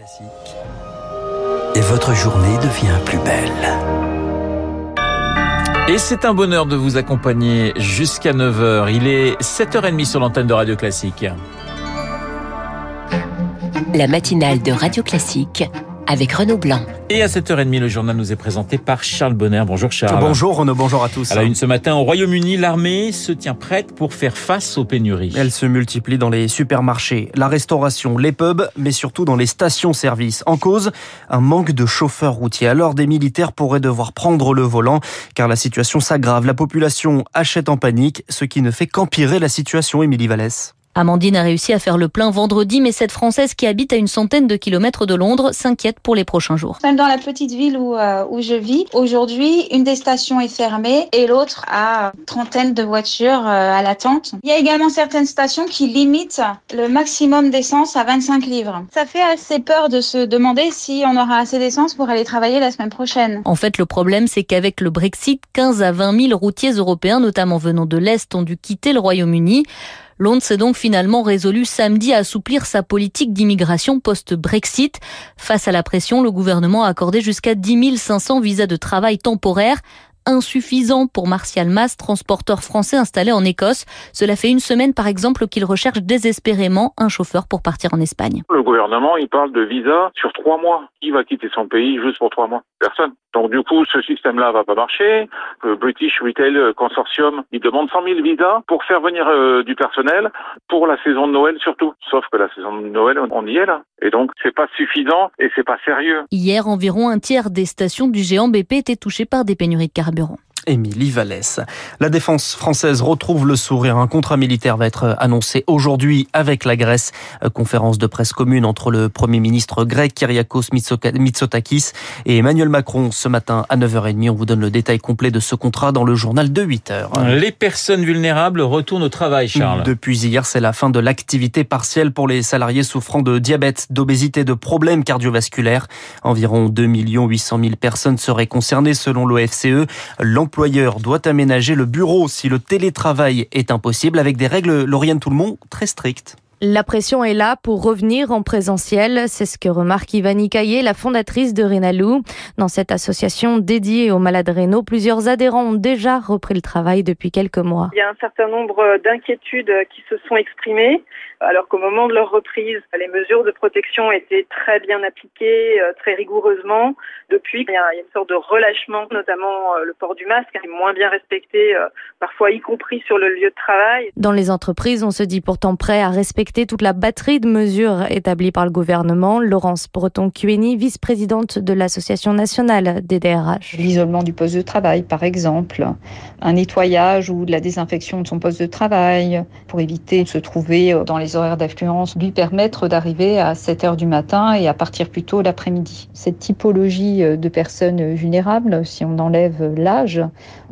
Classique. Et votre journée devient plus belle. Et c'est un bonheur de vous accompagner jusqu'à 9h. Il est 7h30 sur l'antenne de Radio Classique. La matinale de Radio Classique avec Renaud Blanc. Et à 7h30, le journal nous est présenté par Charles Bonner. Bonjour Charles. Bonjour Renaud, bonjour à tous. À la une ce matin, au Royaume-Uni, l'armée se tient prête pour faire face aux pénuries. Elle se multiplie dans les supermarchés, la restauration, les pubs, mais surtout dans les stations-service. En cause, un manque de chauffeurs routiers. Alors des militaires pourraient devoir prendre le volant, car la situation s'aggrave. La population achète en panique, ce qui ne fait qu'empirer la situation, Émilie Vallès. Amandine a réussi à faire le plein vendredi, mais cette Française qui habite à une centaine de kilomètres de Londres s'inquiète pour les prochains jours. Même dans la petite ville où, euh, où je vis, aujourd'hui, une des stations est fermée et l'autre a une trentaine de voitures euh, à l'attente. Il y a également certaines stations qui limitent le maximum d'essence à 25 livres. Ça fait assez peur de se demander si on aura assez d'essence pour aller travailler la semaine prochaine. En fait, le problème, c'est qu'avec le Brexit, 15 à 20 000 routiers européens, notamment venant de l'Est, ont dû quitter le Royaume-Uni. Londres s'est donc finalement résolu samedi à assouplir sa politique d'immigration post-Brexit. Face à la pression, le gouvernement a accordé jusqu'à 10 500 visas de travail temporaires insuffisant pour Martial Mas, transporteur français installé en Écosse. Cela fait une semaine, par exemple, qu'il recherche désespérément un chauffeur pour partir en Espagne. Le gouvernement, il parle de visa sur trois mois. Qui va quitter son pays juste pour trois mois? Personne. Donc du coup, ce système-là va pas marcher. Le British Retail Consortium, il demande 100 000 visas pour faire venir euh, du personnel pour la saison de Noël surtout. Sauf que la saison de Noël, on y est là. Et donc, c'est pas suffisant et c'est pas sérieux. Hier, environ un tiers des stations du géant BP étaient touchées par des pénuries de carburant carburant. Émilie Vallès. La défense française retrouve le sourire. Un contrat militaire va être annoncé aujourd'hui avec la Grèce. Conférence de presse commune entre le Premier ministre grec Kyriakos Mitsotakis et Emmanuel Macron ce matin à 9h30. On vous donne le détail complet de ce contrat dans le journal de 8h. Les personnes vulnérables retournent au travail, Charles. Depuis hier, c'est la fin de l'activité partielle pour les salariés souffrant de diabète, d'obésité, de problèmes cardiovasculaires. Environ 2 800 000 personnes seraient concernées selon l'OFCE l'employeur doit aménager le bureau si le télétravail est impossible avec des règles, Lauriane Tout-le-Monde, très strictes. La pression est là pour revenir en présentiel. C'est ce que remarque Ivani Caillé, la fondatrice de Rénalou. Dans cette association dédiée aux malades rénaux, plusieurs adhérents ont déjà repris le travail depuis quelques mois. Il y a un certain nombre d'inquiétudes qui se sont exprimées, alors qu'au moment de leur reprise, les mesures de protection étaient très bien appliquées, très rigoureusement. Depuis, il y a une sorte de relâchement, notamment le port du masque, est moins bien respecté, parfois y compris sur le lieu de travail. Dans les entreprises, on se dit pourtant prêt à respecter toute la batterie de mesures établies par le gouvernement. Laurence Breton-Cueni, vice-présidente de l'Association nationale des DRH. L'isolement du poste de travail, par exemple, un nettoyage ou de la désinfection de son poste de travail pour éviter de se trouver dans les horaires d'affluence, lui permettre d'arriver à 7 heures du matin et à partir plus tôt l'après-midi. Cette typologie de personnes vulnérables, si on enlève l'âge,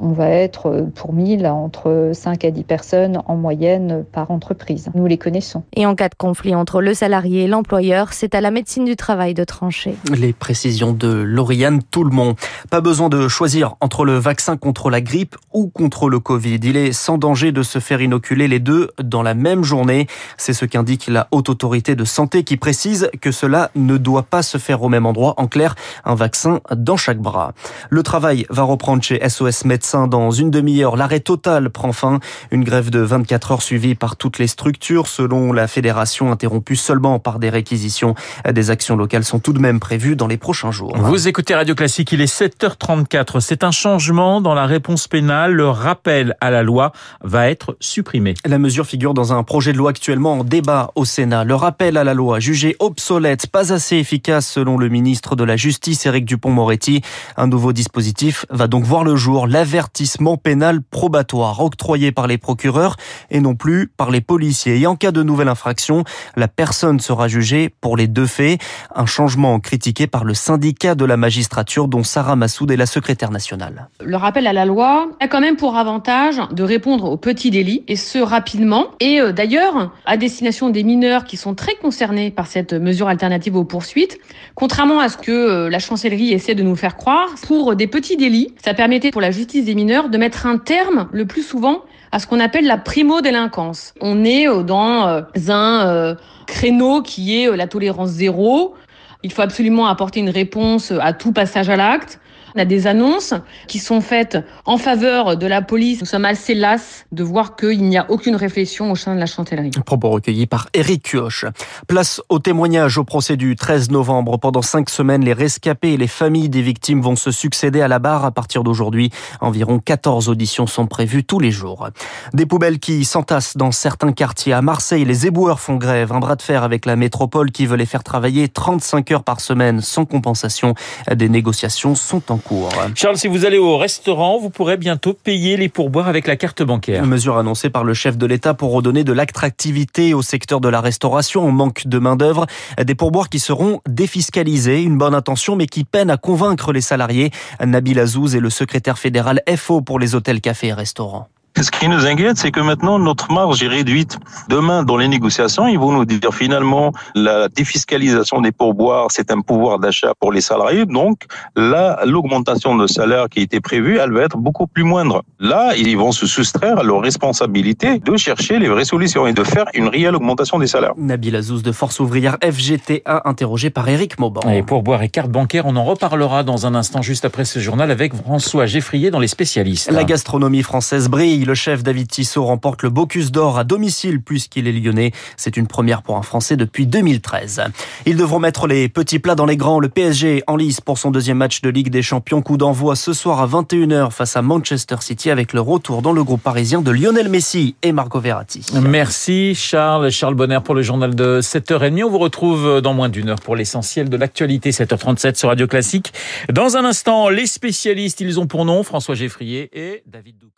on va être pour 1000 entre 5 à 10 personnes en moyenne par entreprise. Nous les connaissons. Et en cas de conflit entre le salarié et l'employeur, c'est à la médecine du travail de trancher. Les précisions de Lauriane Tout-le-Monde. Pas besoin de choisir entre le vaccin contre la grippe ou contre le Covid. Il est sans danger de se faire inoculer les deux dans la même journée. C'est ce qu'indique la Haute Autorité de Santé qui précise que cela ne doit pas se faire au même endroit. En clair, un vaccin dans chaque bras. Le travail va reprendre chez SOS Médecins dans une demi-heure. L'arrêt total prend fin. Une grève de 24 heures suivie par toutes les structures selon la fédération interrompue seulement par des réquisitions. Des actions locales sont tout de même prévues dans les prochains jours. Vous écoutez Radio Classique, il est 7h34. C'est un changement dans la réponse pénale. Le rappel à la loi va être supprimé. La mesure figure dans un projet de loi actuellement en débat au Sénat. Le rappel à la loi jugé obsolète, pas assez efficace selon le ministre de la Justice Éric Dupont-Moretti. Un nouveau dispositif va donc voir le jour, l'avertissement pénal probatoire octroyé par les procureurs et non plus par les policiers. Et en cas de infraction, la personne sera jugée pour les deux faits. Un changement critiqué par le syndicat de la magistrature dont Sarah Massoud est la secrétaire nationale. Le rappel à la loi a quand même pour avantage de répondre aux petits délits et ce rapidement. Et d'ailleurs, à destination des mineurs qui sont très concernés par cette mesure alternative aux poursuites, contrairement à ce que la chancellerie essaie de nous faire croire, pour des petits délits, ça permettait pour la justice des mineurs de mettre un terme le plus souvent à ce qu'on appelle la primo-délinquance. On est dans un créneau qui est la tolérance zéro, Il faut absolument apporter une réponse à tout passage à l'acte. On a des annonces qui sont faites en faveur de la police. Nous sommes assez las de voir qu'il n'y a aucune réflexion au sein de la chantellerie. Propos recueillis par Eric Kioch. Place au témoignage au procès du 13 novembre. Pendant cinq semaines, les rescapés et les familles des victimes vont se succéder à la barre à partir d'aujourd'hui. Environ 14 auditions sont prévues tous les jours. Des poubelles qui s'entassent dans certains quartiers. À Marseille, les éboueurs font grève. Un bras de fer avec la métropole qui veut les faire travailler 35 heures par semaine sans compensation. Des négociations sont en cours. Charles, si vous allez au restaurant, vous pourrez bientôt payer les pourboires avec la carte bancaire. Une mesure annoncée par le chef de l'État pour redonner de l'attractivité au secteur de la restauration en manque de main-d'œuvre. Des pourboires qui seront défiscalisés. Une bonne intention, mais qui peine à convaincre les salariés. Nabil Azouz est le secrétaire fédéral FO pour les hôtels, cafés et restaurants. Ce qui nous inquiète, c'est que maintenant notre marge est réduite. Demain, dans les négociations, ils vont nous dire finalement la défiscalisation des pourboires, c'est un pouvoir d'achat pour les salariés. Donc là, l'augmentation de salaire qui était prévue, elle va être beaucoup plus moindre. Là, ils vont se soustraire à leur responsabilité de chercher les vraies solutions et de faire une réelle augmentation des salaires. Nabil Azouz de Force ouvrière FGTA, interrogé par Éric Mauban. Et pourboires et carte bancaire, on en reparlera dans un instant juste après ce journal avec François Geffrier dans les spécialistes. La gastronomie française brille. Le chef David Tissot remporte le Bocuse d'Or à domicile puisqu'il est lyonnais. C'est une première pour un Français depuis 2013. Ils devront mettre les petits plats dans les grands. Le PSG en lice pour son deuxième match de Ligue des Champions. Coup d'envoi ce soir à 21h face à Manchester City avec le retour dans le groupe parisien de Lionel Messi et Marco Verratti. Merci Charles. Charles Bonner pour le journal de 7h30. On vous retrouve dans moins d'une heure pour l'essentiel de l'actualité. 7h37 sur Radio Classique. Dans un instant, les spécialistes, ils ont pour nom François Geffrier et David Doucan.